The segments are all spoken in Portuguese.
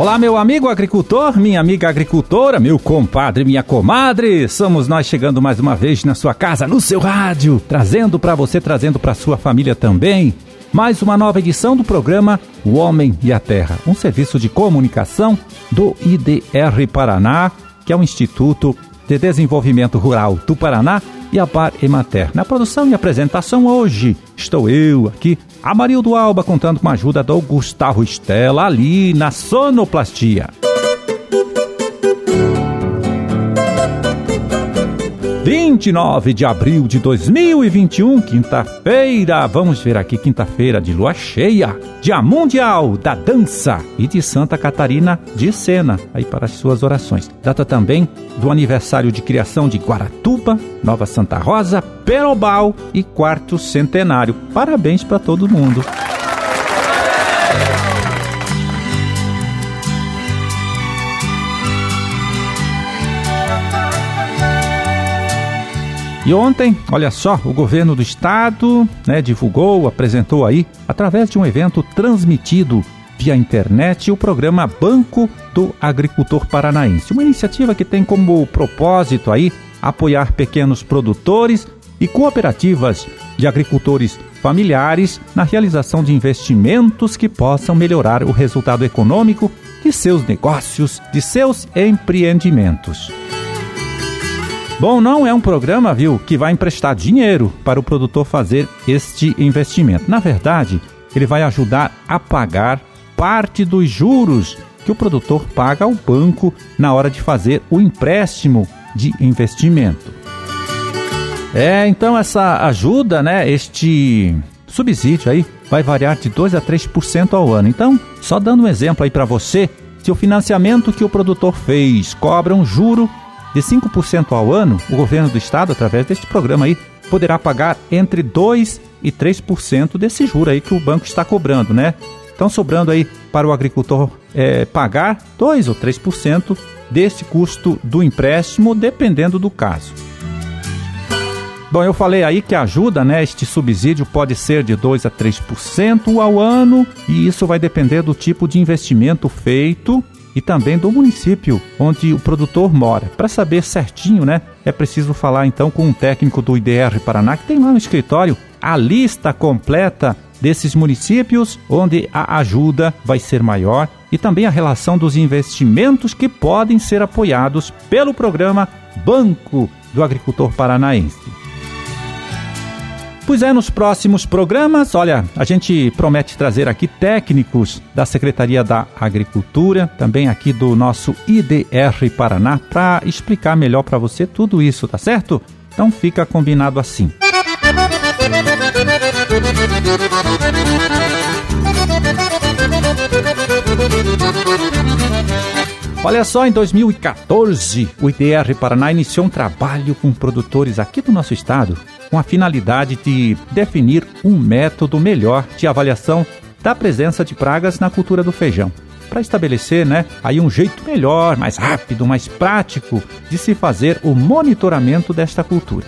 Olá, meu amigo agricultor, minha amiga agricultora, meu compadre, minha comadre. Somos nós chegando mais uma vez na sua casa, no seu rádio, trazendo para você, trazendo para sua família também, mais uma nova edição do programa O Homem e a Terra, um serviço de comunicação do IDR Paraná, que é o Instituto de Desenvolvimento Rural do Paraná e a Par Emater. Na produção e apresentação hoje estou eu aqui, Amarildo Alba, contando com a ajuda do Gustavo Estela ali na sonoplastia. 29 de abril de 2021, quinta-feira. Vamos ver aqui, quinta-feira de lua cheia, Dia Mundial da Dança e de Santa Catarina de Sena, aí para as suas orações. Data também do aniversário de criação de Guaratuba, Nova Santa Rosa, Perobal e quarto centenário. Parabéns para todo mundo. E ontem, olha só, o governo do estado né, divulgou, apresentou aí, através de um evento transmitido via internet, o programa Banco do Agricultor Paranaense. Uma iniciativa que tem como propósito aí apoiar pequenos produtores e cooperativas de agricultores familiares na realização de investimentos que possam melhorar o resultado econômico de seus negócios, de seus empreendimentos. Bom, não é um programa, viu, que vai emprestar dinheiro para o produtor fazer este investimento. Na verdade, ele vai ajudar a pagar parte dos juros que o produtor paga ao banco na hora de fazer o empréstimo de investimento. É, então essa ajuda, né, este subsídio aí vai variar de 2 a 3% ao ano. Então, só dando um exemplo aí para você, se o financiamento que o produtor fez cobra um juro de 5% ao ano, o governo do estado, através deste programa aí, poderá pagar entre 2 e 3% desse juro aí que o banco está cobrando, né? Então, sobrando aí para o agricultor é, pagar 2 ou 3% desse custo do empréstimo, dependendo do caso. Bom, eu falei aí que ajuda, né? Este subsídio pode ser de 2 a 3% ao ano, e isso vai depender do tipo de investimento feito e também do município onde o produtor mora. Para saber certinho, né, é preciso falar então com um técnico do IDR Paraná que tem lá no escritório a lista completa desses municípios onde a ajuda vai ser maior e também a relação dos investimentos que podem ser apoiados pelo programa Banco do Agricultor Paranaense. Pois é, nos próximos programas, olha, a gente promete trazer aqui técnicos da Secretaria da Agricultura, também aqui do nosso IDR Paraná, para explicar melhor para você tudo isso, tá certo? Então fica combinado assim. Olha só, em 2014, o IDR Paraná iniciou um trabalho com produtores aqui do nosso estado com a finalidade de definir um método melhor de avaliação da presença de pragas na cultura do feijão. Para estabelecer, né, aí um jeito melhor, mais rápido, mais prático de se fazer o monitoramento desta cultura.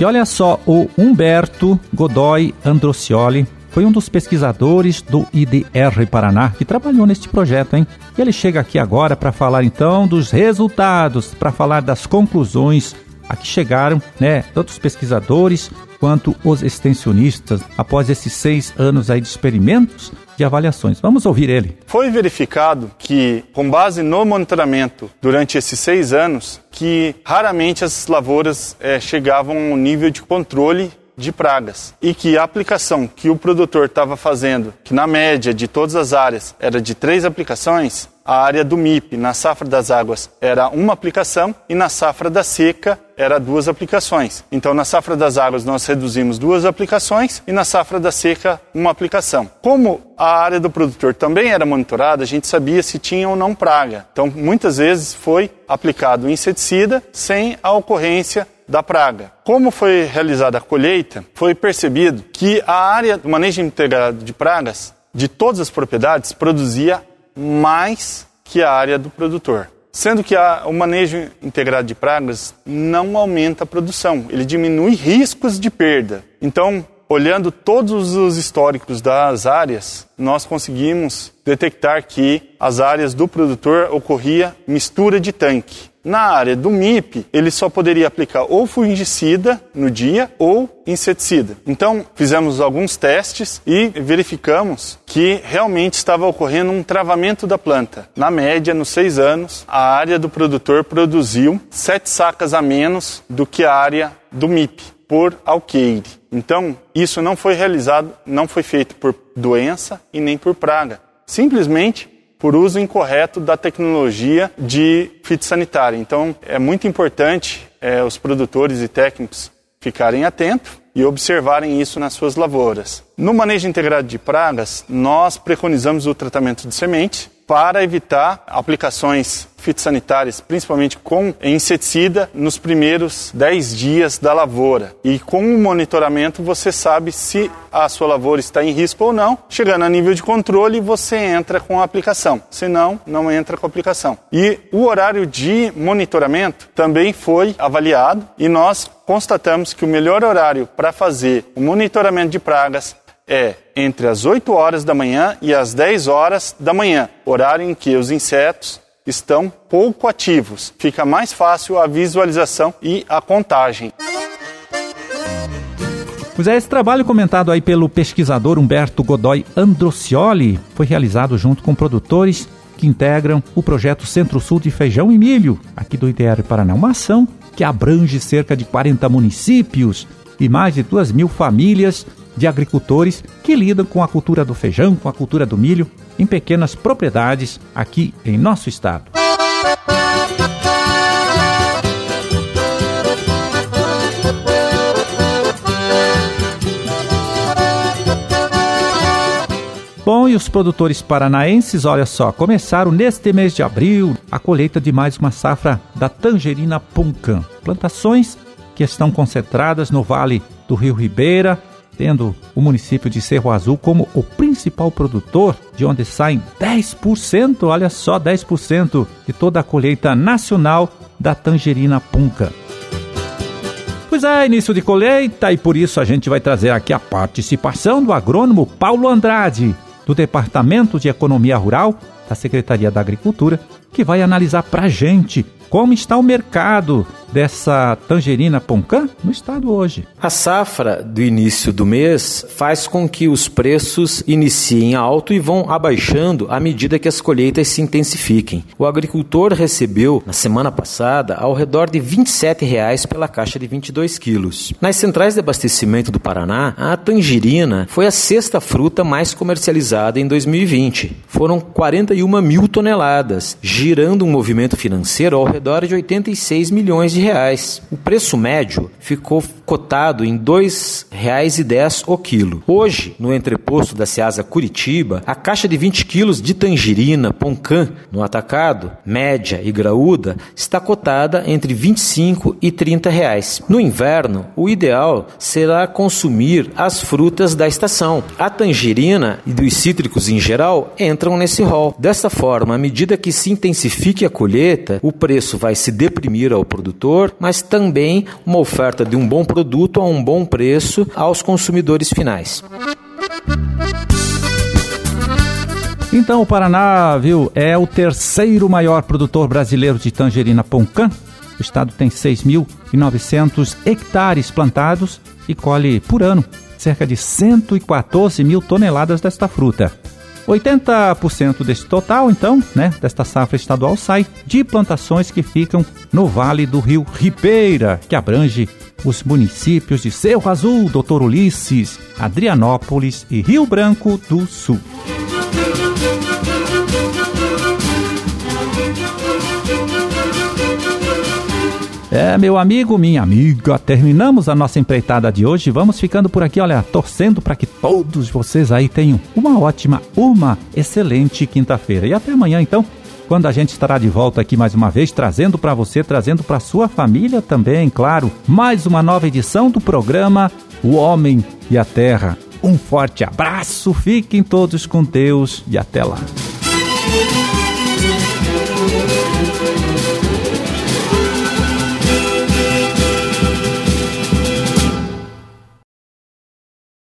E olha só, o Humberto Godoy Androcioli foi um dos pesquisadores do IDR Paraná que trabalhou neste projeto, hein? E ele chega aqui agora para falar então dos resultados, para falar das conclusões a que chegaram, né, tanto os pesquisadores quanto os extensionistas após esses seis anos aí de experimentos de avaliações. Vamos ouvir ele. Foi verificado que, com base no monitoramento durante esses seis anos, que raramente as lavouras é, chegavam a um nível de controle de pragas e que a aplicação que o produtor estava fazendo, que na média de todas as áreas era de três aplicações, a área do MIP na safra das águas era uma aplicação e na safra da seca era duas aplicações. Então, na safra das águas, nós reduzimos duas aplicações e na safra da seca, uma aplicação. Como a área do produtor também era monitorada, a gente sabia se tinha ou não praga. Então, muitas vezes foi aplicado inseticida sem a ocorrência da praga. Como foi realizada a colheita, foi percebido que a área do manejo integrado de pragas de todas as propriedades produzia mais que a área do produtor. sendo que a, o manejo integrado de pragas não aumenta a produção, ele diminui riscos de perda. Então, olhando todos os históricos das áreas, nós conseguimos detectar que as áreas do produtor ocorria mistura de tanque. Na área do MIP, ele só poderia aplicar ou fungicida no dia ou inseticida. Então, fizemos alguns testes e verificamos que realmente estava ocorrendo um travamento da planta. Na média, nos seis anos, a área do produtor produziu sete sacas a menos do que a área do MIP por alqueire. Então, isso não foi realizado, não foi feito por doença e nem por praga. Simplesmente por uso incorreto da tecnologia de fitossanitária. Então, é muito importante é, os produtores e técnicos ficarem atentos e observarem isso nas suas lavouras. No manejo integrado de pragas, nós preconizamos o tratamento de semente para evitar aplicações fitossanitárias, principalmente com inseticida, nos primeiros 10 dias da lavoura. E com o monitoramento você sabe se a sua lavoura está em risco ou não. Chegando a nível de controle, você entra com a aplicação. Se não, não entra com a aplicação. E o horário de monitoramento também foi avaliado e nós constatamos que o melhor horário para fazer o monitoramento de pragas é entre as 8 horas da manhã e as 10 horas da manhã, horário em que os insetos estão pouco ativos. Fica mais fácil a visualização e a contagem. Pois é, esse trabalho comentado aí pelo pesquisador Humberto Godoy Androcioli foi realizado junto com produtores que integram o projeto Centro-Sul de Feijão e Milho, aqui do ITR Paraná. Uma ação que abrange cerca de 40 municípios e mais de 2 mil famílias de agricultores que lidam com a cultura do feijão, com a cultura do milho, em pequenas propriedades aqui em nosso estado. Bom, e os produtores paranaenses, olha só, começaram neste mês de abril a colheita de mais uma safra da tangerina Puncan. Plantações que estão concentradas no vale do Rio Ribeira, tendo o município de Cerro Azul como o principal produtor, de onde saem 10%, olha só, 10% de toda a colheita nacional da tangerina punca. Pois é, início de colheita e por isso a gente vai trazer aqui a participação do agrônomo Paulo Andrade, do Departamento de Economia Rural da Secretaria da Agricultura, que vai analisar para gente como está o mercado dessa tangerina Poncan no estado hoje. A safra do início do mês faz com que os preços iniciem alto e vão abaixando à medida que as colheitas se intensifiquem. O agricultor recebeu na semana passada ao redor de 27 reais pela caixa de 22 quilos. Nas centrais de abastecimento do Paraná, a tangerina foi a sexta fruta mais comercializada em 2020. Foram 41 mil toneladas, girando um movimento financeiro ao redor de 86 milhões de reais. O preço médio ficou cotado em R$ 2,10 o quilo. Hoje, no entreposto da Ceasa Curitiba, a caixa de 20 quilos de tangerina Poncan no atacado, média e graúda, está cotada entre 25 e 30 reais. No inverno, o ideal será consumir as frutas da estação. A tangerina e dos cítricos em geral entram nesse rol. Dessa forma, à medida que se intensifique a colheita, o preço vai se deprimir ao produtor, mas também uma oferta de um bom produto a um bom preço aos consumidores finais. Então o Paraná, viu, é o terceiro maior produtor brasileiro de tangerina Poncan. O estado tem 6.900 hectares plantados e colhe por ano cerca de 114 mil toneladas desta fruta. 80% deste total, então, né, desta safra estadual sai de plantações que ficam no Vale do Rio Ribeira, que abrange os municípios de Cerro Azul, Doutor Ulisses, Adrianópolis e Rio Branco do Sul. É, meu amigo, minha amiga, terminamos a nossa empreitada de hoje. Vamos ficando por aqui, olha, torcendo para que todos vocês aí tenham uma ótima, uma excelente quinta-feira. E até amanhã, então, quando a gente estará de volta aqui mais uma vez, trazendo para você, trazendo para sua família também, claro, mais uma nova edição do programa O Homem e a Terra. Um forte abraço, fiquem todos com Deus e até lá.